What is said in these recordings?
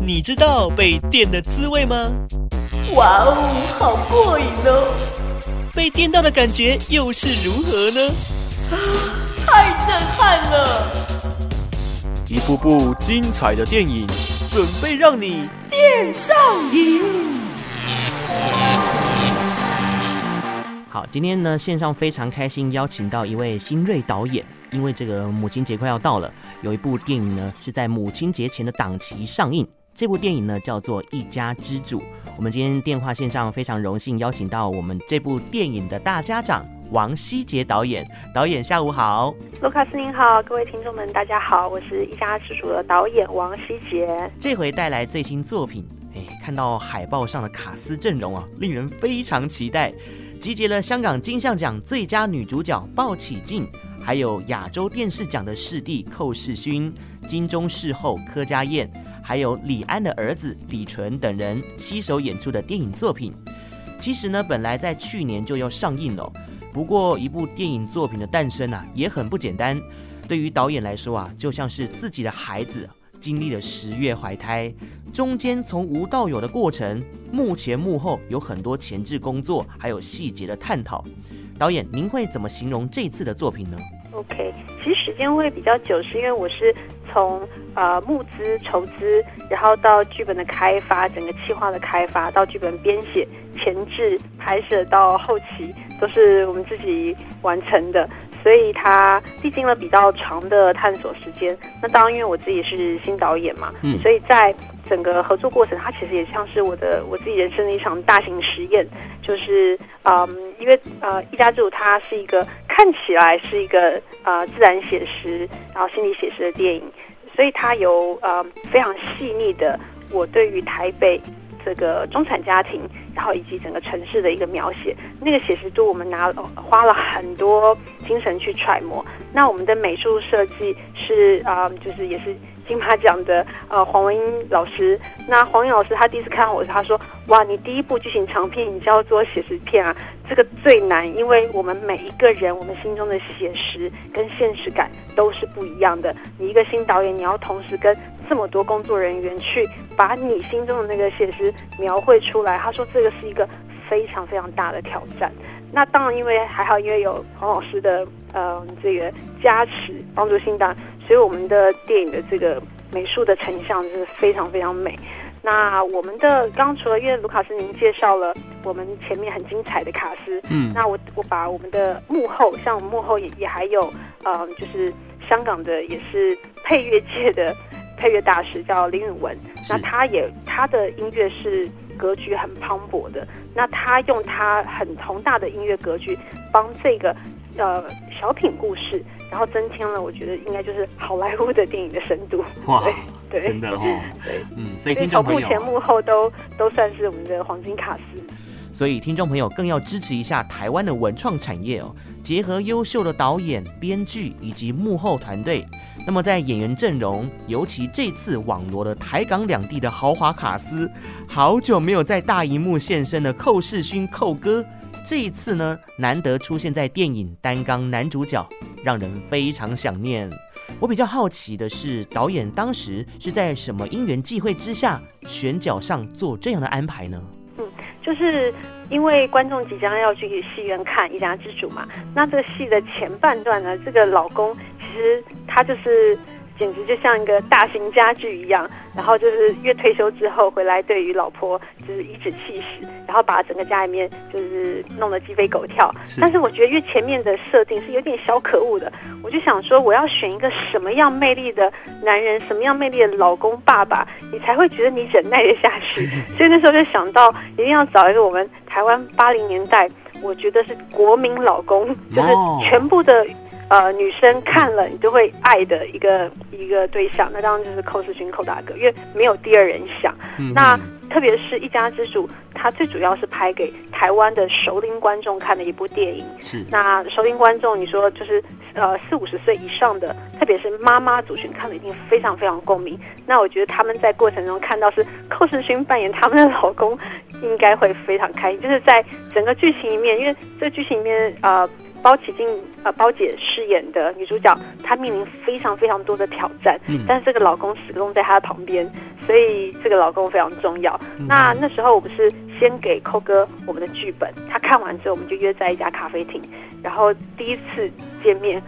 你知道被电的滋味吗？哇哦，好过瘾哦！被电到的感觉又是如何呢？啊，太震撼了！一部部精彩的电影，准备让你电上瘾。好，今天呢，线上非常开心，邀请到一位新锐导演。因为这个母亲节快要到了，有一部电影呢是在母亲节前的档期上映。这部电影呢叫做《一家之主》。我们今天电话线上非常荣幸邀请到我们这部电影的大家长王希杰导演。导演下午好，卢卡斯您好，各位听众们大家好，我是一家之主的导演王希杰。这回带来最新作品，哎，看到海报上的卡斯阵容啊，令人非常期待。集结了香港金像奖最佳女主角鲍起静，还有亚洲电视奖的视帝寇世勋、金钟视后柯佳嬿。还有李安的儿子李淳等人携手演出的电影作品，其实呢，本来在去年就要上映了。不过，一部电影作品的诞生啊，也很不简单。对于导演来说啊，就像是自己的孩子经历了十月怀胎，中间从无到有的过程，幕前幕后有很多前置工作，还有细节的探讨。导演，您会怎么形容这次的作品呢？OK，其实时间会比较久，是因为我是。从呃募资筹资，然后到剧本的开发，整个企划的开发，到剧本编写、前置拍摄到后期，都是我们自己完成的，所以它历经了比较长的探索时间。那当然，因为我自己是新导演嘛，嗯，所以在整个合作过程，它其实也像是我的我自己人生的一场大型实验。就是嗯，因为呃，一家之主它是一个看起来是一个呃自然写实，然后心理写实的电影。所以它有呃非常细腻的我对于台北这个中产家庭，然后以及整个城市的一个描写，那个写实度我们拿花了很多精神去揣摩。那我们的美术设计是啊、就是也是。金马奖的呃黄文英老师，那黄英老师他第一次看到我，他说：“哇，你第一部剧情长片，你叫做写实片啊，这个最难，因为我们每一个人，我们心中的写实跟现实感都是不一样的。你一个新导演，你要同时跟这么多工作人员去把你心中的那个写实描绘出来。”他说：“这个是一个非常非常大的挑战。”那当然，因为还好，因为有黄老师的呃这个加持帮助新导。所以我们的电影的这个美术的成像就是非常非常美。那我们的刚刚除了因为卢卡斯您介绍了我们前面很精彩的卡斯，嗯，那我我把我们的幕后，像我们幕后也也还有，嗯、呃，就是香港的也是配乐界的配乐大师叫林允文，那他也他的音乐是格局很磅礴的，那他用他很宏大的音乐格局帮这个呃小品故事。然后增添了，我觉得应该就是好莱坞的电影的深度。哇，对，真的哦，对，嗯，所以听众朋友，从幕前幕后都都算是我们的黄金卡司。所以听众朋友更要支持一下台湾的文创产业哦，结合优秀的导演、编剧以及幕后团队。那么在演员阵容，尤其这次网罗了台港两地的豪华卡司，好久没有在大荧幕现身的寇世勋寇哥。这一次呢，难得出现在电影担纲男主角，让人非常想念。我比较好奇的是，导演当时是在什么因缘际会之下选角上做这样的安排呢？嗯，就是因为观众即将要去戏院看《一家之主》嘛，那这个戏的前半段呢，这个老公其实他就是。简直就像一个大型家具一样，然后就是越退休之后回来，对于老婆就是颐指气使，然后把整个家里面就是弄得鸡飞狗跳。是。但是我觉得，因为前面的设定是有点小可恶的，我就想说，我要选一个什么样魅力的男人，什么样魅力的老公爸爸，你才会觉得你忍耐得下去。所以那时候就想到，一定要找一个我们台湾八零年代，我觉得是国民老公，就是全部的。呃，女生看了你就会爱的一个一个对象，那当然就是寇世勋寇大哥，因为没有第二人想。嗯、那特别是一家之主，他最主要是拍给台湾的熟龄观众看的一部电影。是。那熟龄观众，你说就是呃四五十岁以上的，特别是妈妈族群看的一定非常非常共鸣。那我觉得他们在过程中看到是寇世勋扮演他们的老公，应该会非常开心。就是在整个剧情里面，因为这个剧情里面呃。包起静，呃，包姐饰演的女主角，她面临非常非常多的挑战，嗯，但是这个老公始终在她的旁边，所以这个老公非常重要。那那时候我不是先给寇哥我们的剧本，他看完之后，我们就约在一家咖啡厅，然后第一次见面，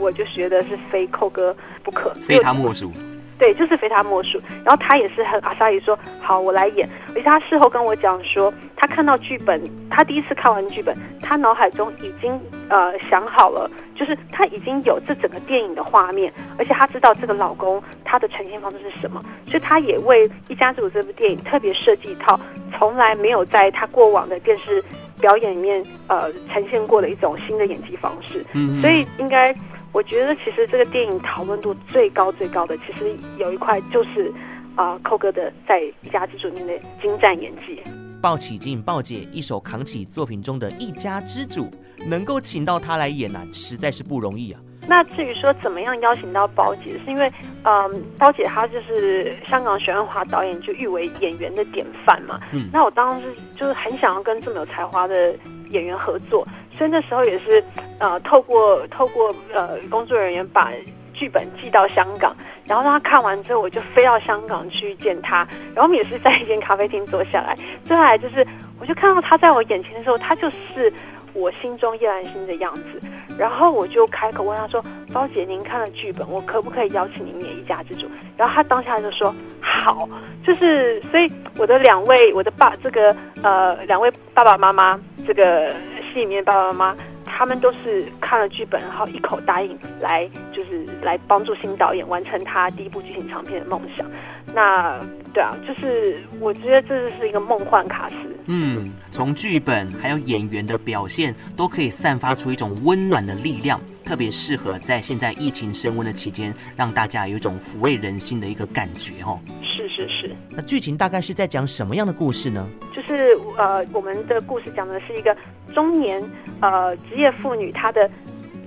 我就觉得是非寇哥不可，非他莫属。对，就是非他莫属。然后他也是很阿莎也说好，我来演。而且他事后跟我讲说，他看到剧本，他第一次看完剧本，他脑海中已经呃想好了，就是他已经有这整个电影的画面，而且他知道这个老公他的呈现方式是什么，所以他也为《一家之主》这部电影特别设计一套从来没有在他过往的电视表演里面呃呈现过的一种新的演技方式。嗯，所以应该。我觉得其实这个电影讨论度最高最高的，其实有一块就是啊，寇、呃、哥的在《一家之主》里面的精湛演技。鲍起静，鲍姐一手扛起作品中的一家之主，能够请到她来演啊，实在是不容易啊。那至于说怎么样邀请到鲍姐，是因为嗯，鲍姐她就是香港许鞍华导演就誉为演员的典范嘛。嗯。那我当时就是很想要跟这么有才华的演员合作。所以那时候也是，呃，透过透过呃工作人员把剧本寄到香港，然后让他看完之后，我就飞到香港去见他，然后我们也是在一间咖啡厅坐下来。接下来就是，我就看到他在我眼前的时候，他就是我心中叶兰心的样子。然后我就开口问他说：“包姐，您看了剧本，我可不可以邀请您演一家之主？”然后他当下就说：“好。”就是，所以我的两位，我的爸，这个呃，两位爸爸妈妈，这个戏。里面爸爸妈妈他们都是看了剧本，然后一口答应来，就是来帮助新导演完成他第一部剧情长片的梦想。那对啊，就是我觉得这就是一个梦幻卡司。嗯，从剧本还有演员的表现，都可以散发出一种温暖的力量，特别适合在现在疫情升温的期间，让大家有一种抚慰人心的一个感觉哦。是是是。那剧情大概是在讲什么样的故事呢？就是呃，我们的故事讲的是一个。中年呃职业妇女，她的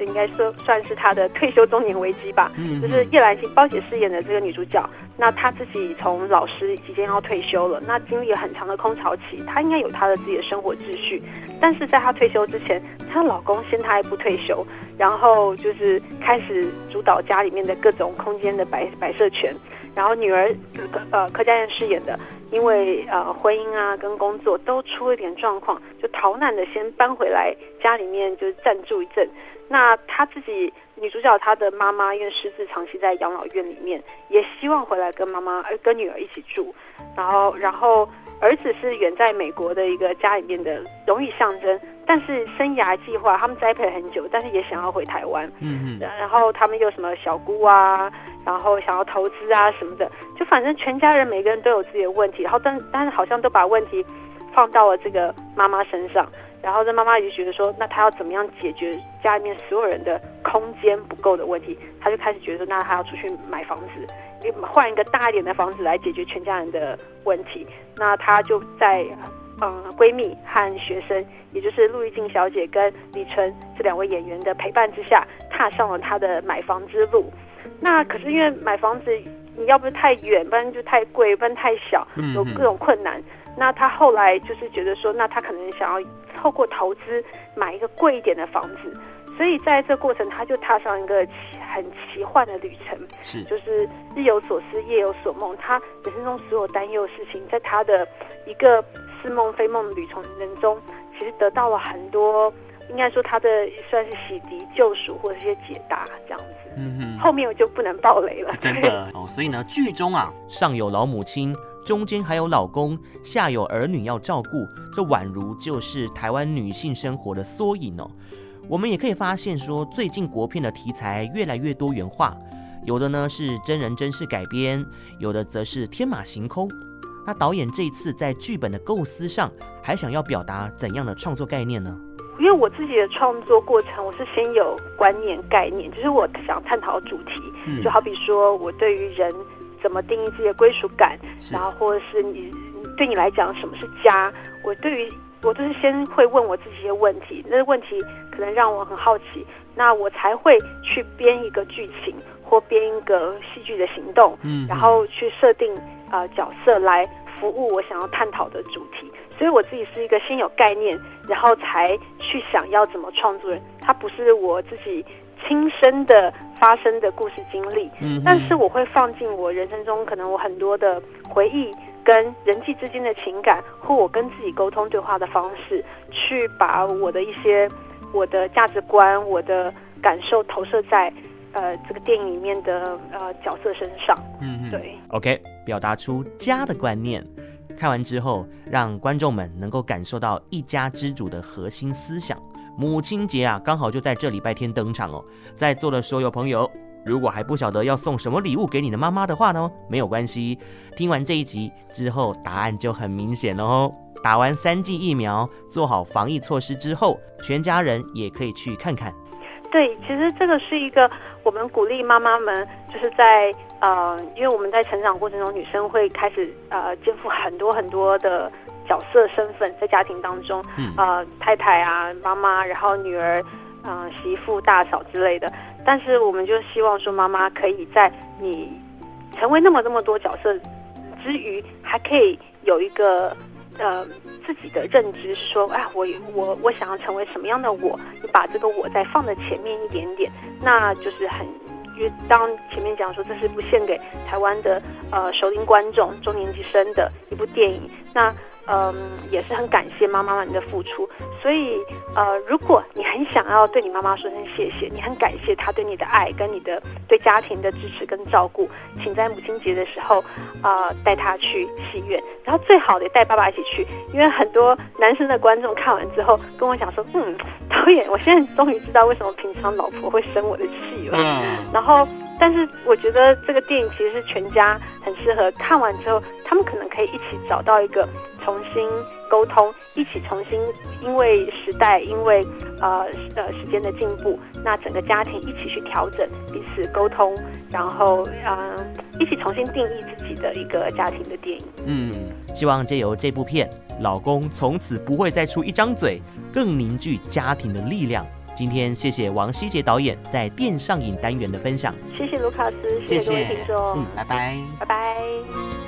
应该说算是她的退休中年危机吧。嗯，就是叶兰心包姐饰演的这个女主角，那她自己从老师即将要退休了，那经历了很长的空巢期，她应该有她的自己的生活秩序。但是在她退休之前，她老公先她一步退休，然后就是开始主导家里面的各种空间的摆摆设权。然后女儿呃柯佳燕饰演的。因为呃婚姻啊跟工作都出了点状况，就逃难的先搬回来家里面就暂住一阵。那她自己女主角她的妈妈因为失智长期在养老院里面，也希望回来跟妈妈跟女儿一起住。然后然后儿子是远在美国的一个家里面的荣誉象征。但是生涯计划，他们栽培很久，但是也想要回台湾。嗯嗯。然后他们有什么小姑啊，然后想要投资啊什么的，就反正全家人每个人都有自己的问题，然后但但是好像都把问题放到了这个妈妈身上，然后这妈妈就觉得说，那她要怎么样解决家里面所有人的空间不够的问题？她就开始觉得说，那她要出去买房子，换一个大一点的房子来解决全家人的问题。那她就在。嗯，闺蜜和学生，也就是陆玉静小姐跟李晨这两位演员的陪伴之下，踏上了她的买房之路。那可是因为买房子，你要不是太远，不然就太贵，不然太小，有各种困难。那她后来就是觉得说，那她可能想要透过投资买一个贵一点的房子。所以在这过程，她就踏上一个很奇幻的旅程，是就是日有所思，夜有所梦。她人生中所有担忧的事情，在她的一个。似梦非梦旅程人中，其实得到了很多，应该说他的算是洗涤、救赎或者一些解答这样子。嗯哼，后面我就不能爆雷了。真的哦，所以呢，剧中啊，上有老母亲，中间还有老公，下有儿女要照顾，这宛如就是台湾女性生活的缩影哦。我们也可以发现说，最近国片的题材越来越多元化，有的呢是真人真事改编，有的则是天马行空。那导演这一次在剧本的构思上，还想要表达怎样的创作概念呢？因为我自己的创作过程，我是先有观念概念，就是我想探讨主题，嗯、就好比说我对于人怎么定义自己的归属感，然后或者是你对你来讲什么是家？我对于我都是先会问我自己一些问题，那个问题可能让我很好奇，那我才会去编一个剧情或编一个戏剧的行动，嗯，然后去设定呃角色来服务我想要探讨的主题。所以我自己是一个先有概念，然后才去想要怎么创作人，它不是我自己。亲身的发生的故事经历，嗯，但是我会放进我人生中可能我很多的回忆跟人际之间的情感，或我跟自己沟通对话的方式，去把我的一些我的价值观、我的感受投射在呃这个电影里面的呃角色身上，嗯嗯，对，OK，表达出家的观念，看完之后让观众们能够感受到一家之主的核心思想。母亲节啊，刚好就在这礼拜天登场哦。在座的所有朋友，如果还不晓得要送什么礼物给你的妈妈的话呢，没有关系。听完这一集之后，答案就很明显了哦。打完三剂疫苗，做好防疫措施之后，全家人也可以去看看。对，其实这个是一个我们鼓励妈妈们，就是在呃，因为我们在成长过程中，女生会开始呃，肩负很多很多的。角色身份在家庭当中，嗯、呃，太太啊，妈妈，然后女儿，嗯、呃，媳妇、大嫂之类的。但是，我们就希望说，妈妈可以在你成为那么那么多角色之余，还可以有一个呃自己的认知，是说，哎，我我我想要成为什么样的我？你把这个我再放在前面一点点，那就是很。因为当前面讲说，这是一部献给台湾的呃熟龄观众、中年级生的一部电影，那嗯、也是很感谢妈妈们的付出。所以呃，如果你很想要对你妈妈说声谢谢，你很感谢她对你的爱跟你的对家庭的支持跟照顾，请在母亲节的时候啊、带她去戏院，然后最好的带爸爸一起去，因为很多男生的观众看完之后跟我讲说，嗯，导演，我现在终于知道为什么平常老婆会生我的气了，嗯，然后。然后，但是我觉得这个电影其实是全家很适合看完之后，他们可能可以一起找到一个重新沟通，一起重新因为时代，因为呃呃时间的进步，那整个家庭一起去调整彼此沟通，然后呃一起重新定义自己的一个家庭的电影。嗯，希望借由这部片，老公从此不会再出一张嘴，更凝聚家庭的力量。今天谢谢王希杰导演在电上影单元的分享，谢谢卢卡斯，谢谢各位听众，嗯，拜拜，拜拜。